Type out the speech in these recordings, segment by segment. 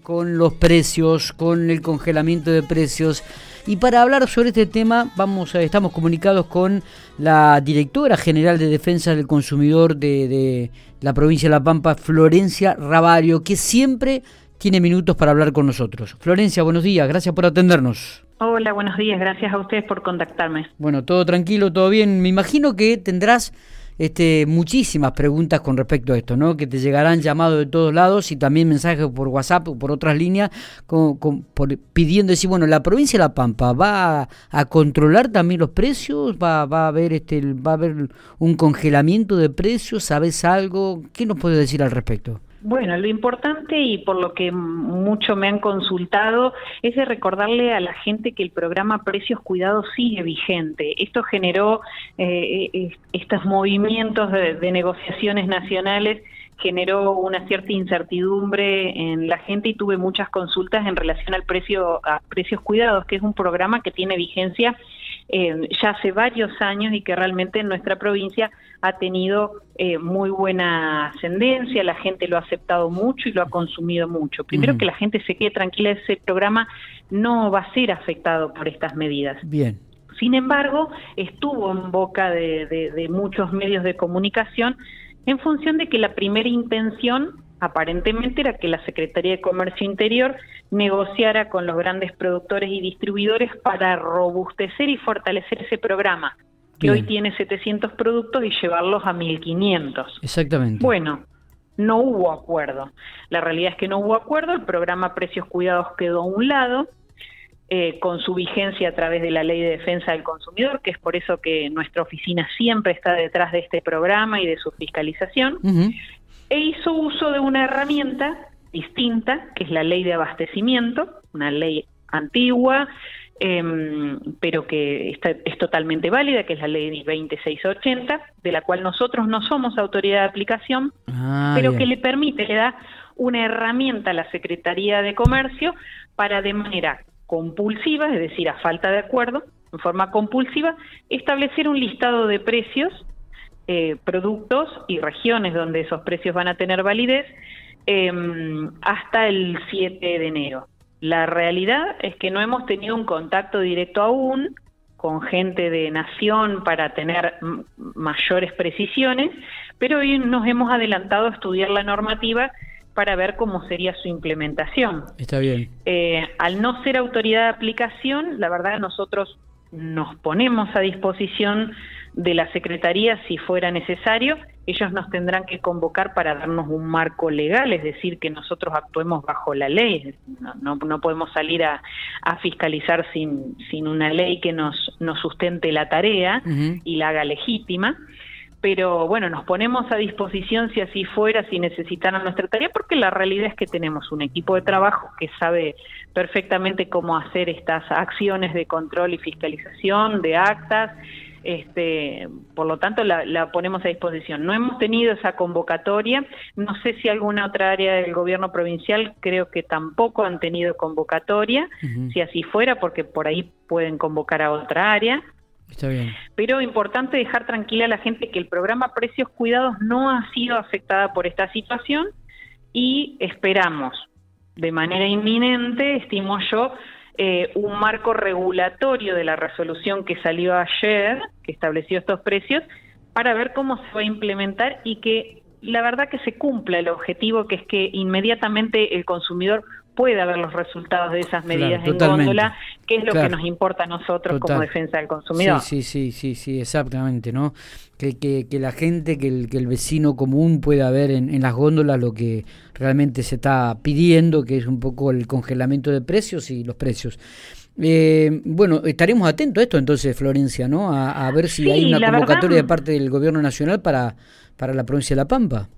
con los precios, con el congelamiento de precios. Y para hablar sobre este tema, vamos a, estamos comunicados con la directora general de Defensa del Consumidor de, de la provincia de La Pampa, Florencia Ravario, que siempre tiene minutos para hablar con nosotros. Florencia, buenos días, gracias por atendernos. Hola, buenos días, gracias a ustedes por contactarme. Bueno, todo tranquilo, todo bien. Me imagino que tendrás este, muchísimas preguntas con respecto a esto, ¿no? Que te llegarán llamados de todos lados y también mensajes por WhatsApp o por otras líneas con, pidiendo decir, bueno, la provincia de La Pampa va a, controlar también los precios, va, va a haber este, va a haber un congelamiento de precios, ¿sabes algo? ¿Qué nos puede decir al respecto? Bueno, lo importante y por lo que mucho me han consultado es de recordarle a la gente que el programa Precios Cuidados sigue vigente. Esto generó eh, estos movimientos de, negociaciones nacionales generó una cierta incertidumbre en la gente y tuve muchas consultas en relación al precio a precios cuidados, que es un programa que tiene vigencia eh, ya hace varios años y que realmente en nuestra provincia ha tenido eh, muy buena ascendencia, la gente lo ha aceptado mucho y lo ha consumido mucho. Primero que la gente se quede tranquila, ese programa no va a ser afectado por estas medidas. Bien. Sin embargo, estuvo en boca de muchos medios de comunicación en función de que la primera intención aparentemente era que la Secretaría de Comercio Interior negociara con los grandes productores y distribuidores para robustecer y fortalecer ese programa, que hoy tiene 700 productos y llevarlos a 1500. Exactamente. Bueno, no hubo acuerdo. La realidad es que no hubo acuerdo, el programa Precios Cuidados quedó a un lado, eh, con su vigencia a través de la Ley de Defensa del Consumidor, que es por eso que nuestra oficina siempre está detrás de este programa y de su fiscalización e hizo uso de una herramienta distinta, que es la ley de abastecimiento, una ley antigua, em, pero que es totalmente válida, que es la ley 2680, de la cual nosotros no somos autoridad de aplicación, ah, pero que le permite, le da una herramienta a la Secretaría de Comercio para de manera compulsiva, es decir, a falta de acuerdo, en forma compulsiva, establecer un listado de precios eh, productos y regiones donde esos precios van a tener validez em, hasta el 7 de enero. La realidad es que no hemos tenido un contacto directo aún con gente de nación para tener mayores precisiones, pero hoy nos hemos adelantado a estudiar la normativa para ver cómo sería su implementación. Está bien. Eh, al no ser autoridad de aplicación, la verdad nosotros nos ponemos a disposición de la Secretaría si fuera necesario. Ellos nos tendrán que convocar para darnos un marco legal, es decir, que nosotros actuemos bajo la ley. No, no, podemos salir a, fiscalizar sin, sin, una ley que nos, nos sustente la tarea y la haga legítima pero bueno, nos ponemos a disposición si así fuera, si necesitaran nuestra tarea, porque la realidad es que tenemos un equipo de trabajo que sabe perfectamente cómo hacer estas acciones de control y fiscalización de actas, este, por lo tanto la, ponemos a disposición. No hemos tenido esa convocatoria, no sé si alguna otra área del gobierno provincial creo que tampoco han tenido convocatoria, si así fuera, porque por ahí pueden convocar a otra área. Está bien. Pero importante dejar tranquila a la gente que el programa Precios Cuidados no ha sido afectada por esta situación y esperamos de manera inminente, estimo yo, eh, un marco regulatorio de la resolución que salió ayer, que estableció estos precios, para ver cómo se va a implementar y que la verdad que se cumpla el objetivo, que es que inmediatamente el consumidor pueda ver los resultados de esas medidas en góndola, que es lo que nos importa a nosotros como defensa del consumidor. Sí, sí, sí, sí, exactamente, ¿no? Que, que, la gente, que el, que el vecino común pueda ver en, las góndolas lo que realmente se está pidiendo, que es un poco el congelamiento de precios y los precios. Eh, bueno, estaremos atentos a esto entonces, Florencia, ¿no? A, ver si hay una convocatoria de parte del gobierno nacional para, para la provincia de La Pampa.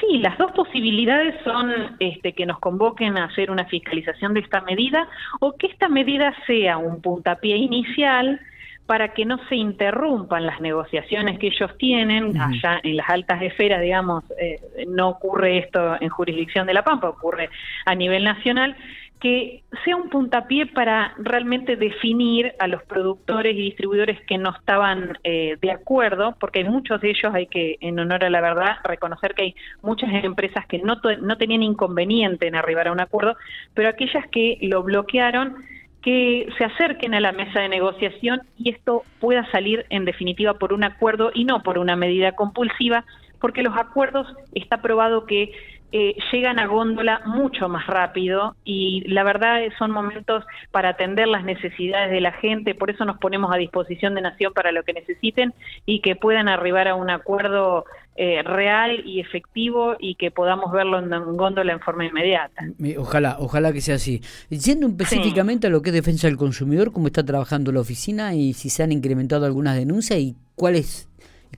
Sí, las dos posibilidades son este, que nos convoquen a hacer una fiscalización de esta medida o que esta medida sea un puntapié inicial para que no se interrumpan las negociaciones que ellos tienen allá en las altas esferas, digamos, eh, no ocurre esto en jurisdicción de La Pampa, ocurre a nivel nacional, que sea un puntapié para realmente definir a los productores y distribuidores que no estaban eh, de acuerdo, porque hay muchos de ellos, hay que, en honor a la verdad, reconocer que hay muchas empresas que no, no tenían inconveniente en arribar a un acuerdo, pero aquellas que lo bloquearon, que se acerquen a la mesa de negociación y esto pueda salir en definitiva por un acuerdo y no por una medida compulsiva, porque los acuerdos está probado que eh, llegan a góndola mucho más rápido y la verdad son momentos para atender las necesidades de la gente, por eso nos ponemos a disposición de Nación para lo que necesiten y que puedan arribar a un acuerdo eh, real y efectivo y que podamos verlo en, góndola en forma inmediata. Ojalá, ojalá que sea así. Yendo específicamente a lo que es defensa del consumidor, cómo está trabajando la oficina y si se han incrementado algunas denuncias y cuáles,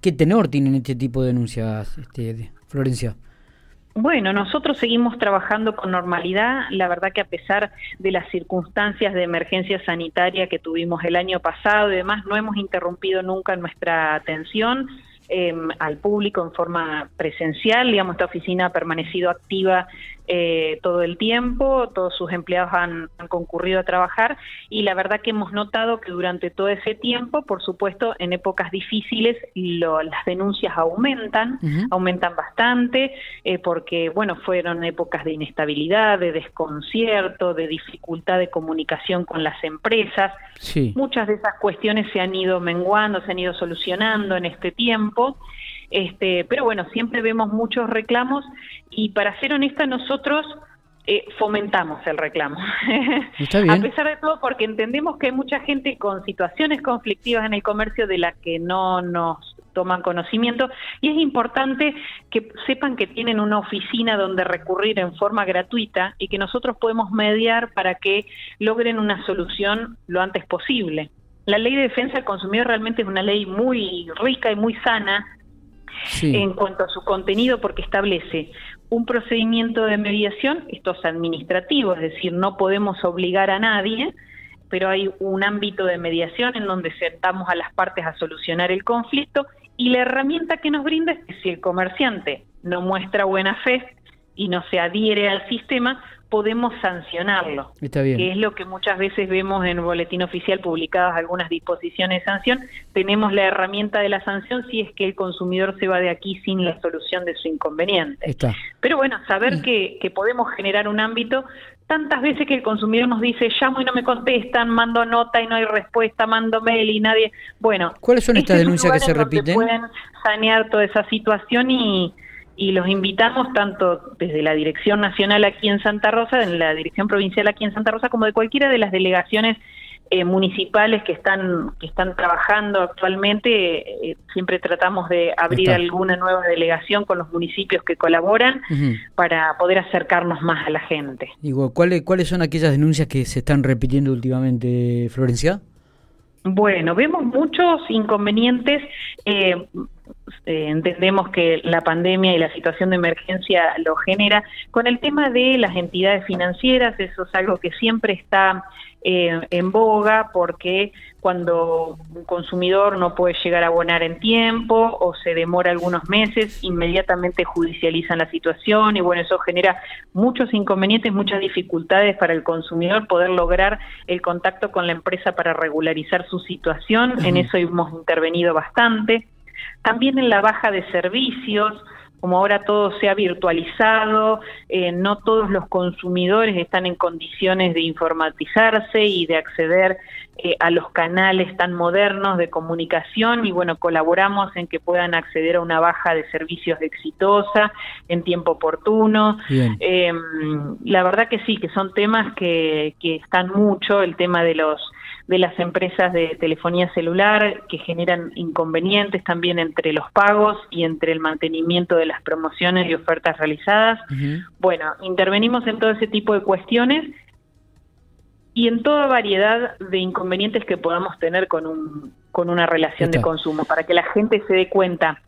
qué tenor tienen este tipo de denuncias, este, Florencia. Bueno, nosotros seguimos trabajando con normalidad. La verdad que a pesar de las circunstancias de emergencia sanitaria que tuvimos el año pasado y demás, no hemos interrumpido nunca nuestra atención. Em, al público en forma presencial. Digamos, esta oficina ha permanecido activa eh, todo el tiempo, todos sus empleados han, concurrido a trabajar y la verdad que hemos notado que durante todo ese tiempo, por supuesto, en épocas difíciles las denuncias aumentan, aumentan bastante, eh, porque, bueno, fueron épocas de inestabilidad, de desconcierto, de dificultad de comunicación con las empresas. Muchas de esas cuestiones se han ido menguando, se han ido solucionando en este tiempo. Este, pero bueno, siempre vemos muchos reclamos y para ser honesta nosotros eh, fomentamos el reclamo. A pesar de todo, porque entendemos que hay mucha gente con situaciones conflictivas en el comercio de las que no nos toman conocimiento y es importante que sepan que tienen una oficina donde recurrir en forma gratuita y que nosotros podemos mediar para que logren una solución lo antes posible. La ley de defensa del consumidor realmente es una ley muy rica y muy sana en cuanto a su contenido porque establece un procedimiento de mediación, esto es administrativo, es decir, no podemos obligar a nadie, pero hay un ámbito de mediación en donde sentamos a las partes a solucionar el conflicto y la herramienta que nos brinda es que si el comerciante no muestra buena fe y no se adhiere al sistema, podemos sancionarlo, que es lo que muchas veces vemos en el boletín oficial publicadas algunas disposiciones de sanción. Tenemos la herramienta de la sanción si es que el consumidor se va de aquí sin la solución de su inconveniente. Pero bueno, saber mm. que, que podemos generar un ámbito tantas veces que el consumidor nos dice llamo y no me contestan, mando nota y no hay respuesta, mando mail y nadie. Bueno, ¿cuáles son estas este denuncias que se repiten? Pueden sanear toda esa situación y, y los invitamos tanto desde la Dirección Nacional aquí en Santa Rosa, en la Dirección Provincial aquí en Santa Rosa, como de cualquiera de las delegaciones eh, municipales que están que están trabajando actualmente. Eh, siempre tratamos de abrir alguna nueva delegación con los municipios que colaboran para poder acercarnos más a la gente. Digo, ¿cuáles, ¿cuáles son aquellas denuncias que se están repitiendo últimamente, Florencia? Bueno, vemos muchos inconvenientes. Eh, eh, entendemos que la pandemia y la situación de emergencia lo genera. Con el tema de las entidades financieras, eso es algo que siempre está eh, en boga porque cuando un consumidor no puede llegar a abonar en tiempo o se demora algunos meses, inmediatamente judicializan la situación y bueno, eso genera muchos inconvenientes, muchas dificultades para el consumidor poder lograr el contacto con la empresa para regularizar su situación. En eso hemos intervenido bastante. También en la baja de servicios, como ahora todo se ha virtualizado, eh, no todos los consumidores están en condiciones de informatizarse y de acceder eh, a los canales tan modernos de comunicación y bueno, colaboramos en que puedan acceder a una baja de servicios exitosa en tiempo oportuno. Em, la verdad que sí, que son temas que, que están mucho, el tema de los de las empresas de telefonía celular que generan inconvenientes también entre los pagos y entre el mantenimiento de las promociones y ofertas realizadas. Bueno, intervenimos en todo ese tipo de cuestiones y en toda variedad de inconvenientes que podamos tener con, un, con una relación de consumo, para que la gente se dé cuenta,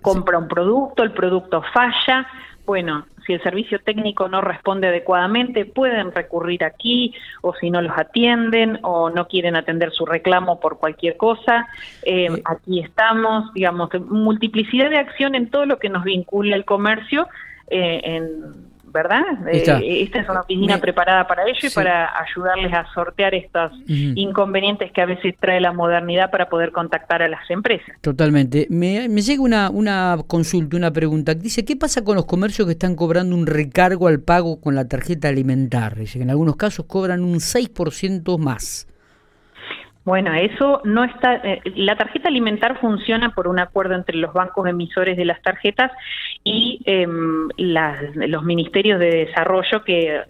compra un producto, el producto falla, bueno, si el servicio técnico no responde adecuadamente, pueden recurrir aquí o si no los atienden o no quieren atender su reclamo por cualquier cosa, eh, aquí estamos, digamos, multiplicidad de acción en todo lo que nos vincula al comercio, eh, en ¿verdad? Eh, esta es una oficina preparada para ello y para ayudarles a sortear estos inconvenientes que a veces trae la modernidad para poder contactar a las empresas. Totalmente. Me, llega una, una consulta, una pregunta. Dice, ¿qué pasa con los comercios que están cobrando un recargo al pago con la tarjeta alimentar? Dice que en algunos casos cobran un 6% más. Bueno, eso no está. Eh, la tarjeta alimentar funciona por un acuerdo entre los bancos emisores de las tarjetas y em, los ministerios de desarrollo que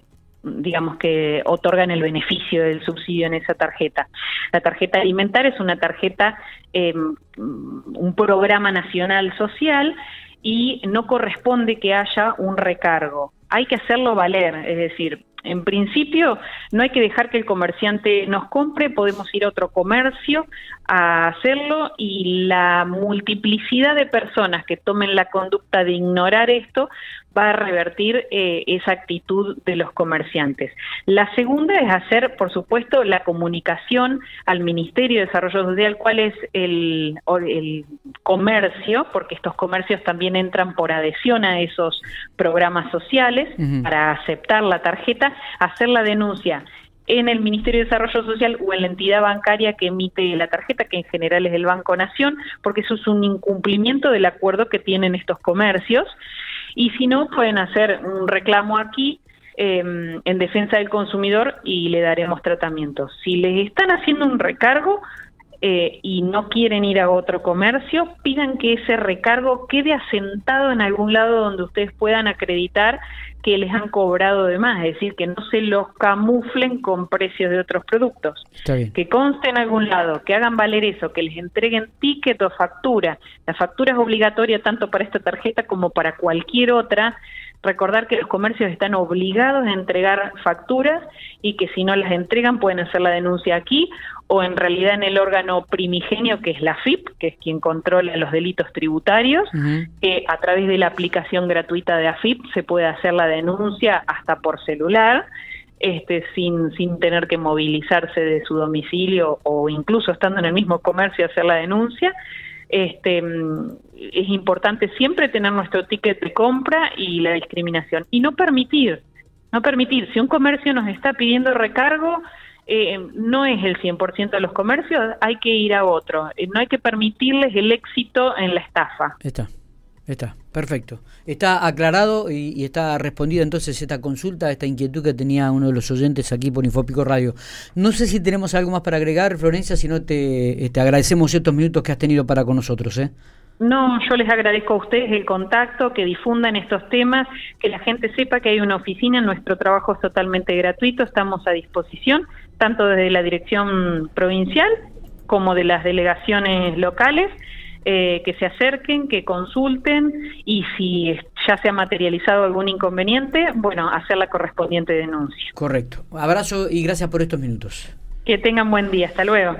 digamos que otorgan el beneficio del subsidio en esa tarjeta. La tarjeta alimentar es una tarjeta, em, un programa nacional social y no corresponde que haya un recargo. Hay que hacerlo valer, es decir, en principio, no hay que dejar que el comerciante nos compre, podemos ir a otro comercio a hacerlo y la multiplicidad de personas que tomen la conducta de ignorar esto va a revertir eh, esa actitud de los comerciantes. La segunda es hacer, por supuesto, la comunicación al Ministerio de Desarrollo Social, cuál es el, el comercio, porque estos comercios también entran por adhesión a esos programas sociales para aceptar la tarjeta, hacer la denuncia en el Ministerio de Desarrollo Social o en la entidad bancaria que emite la tarjeta, que en general es el Banco Nación, porque eso es un incumplimiento del acuerdo que tienen estos comercios. Y si no, pueden hacer un reclamo aquí em, en defensa del consumidor y le daremos tratamiento. Si les están haciendo un recargo, eh, y no quieren ir a otro comercio, pidan que ese recargo quede asentado en algún lado donde ustedes puedan acreditar que les han cobrado de más, es decir, que no se los camuflen con precios de otros productos. Que conste en algún lado, que hagan valer eso, que les entreguen ticket o factura. La factura es obligatoria tanto para esta tarjeta como para cualquier otra. Recordar que los comercios están obligados a entregar facturas y que si no las entregan pueden hacer la denuncia aquí o en realidad en el órgano primigenio que es la FIP, que es quien controla los delitos tributarios, que a través de la aplicación gratuita de AFIP se puede hacer la denuncia hasta por celular. Este, sin, sin tener que movilizarse de su domicilio o incluso estando en el mismo comercio hacer la denuncia. Este, es importante siempre tener nuestro ticket de compra y la discriminación y no permitir, no permitir, si un comercio nos está pidiendo recargo, eh, no es el 100% de los comercios, hay que ir a otro. Eh, no hay que permitirles el éxito en la estafa. Está, está, perfecto. Está aclarado y, está respondida entonces esta consulta, esta inquietud que tenía uno de los oyentes aquí por Infopico Radio. No sé si tenemos algo más para agregar, Florencia, si no te, te agradecemos estos minutos que has tenido para con nosotros. ¿eh? No, yo les agradezco a ustedes el contacto, que difundan estos temas, que la gente sepa que hay una oficina, nuestro trabajo es totalmente gratuito, estamos a disposición, tanto desde la dirección provincial como de las delegaciones locales, eh, que se acerquen, que consulten y si ya se ha materializado algún inconveniente, bueno, hacer la correspondiente denuncia. Correcto. Abrazo y gracias por estos minutos. Que tengan buen día. Hasta luego.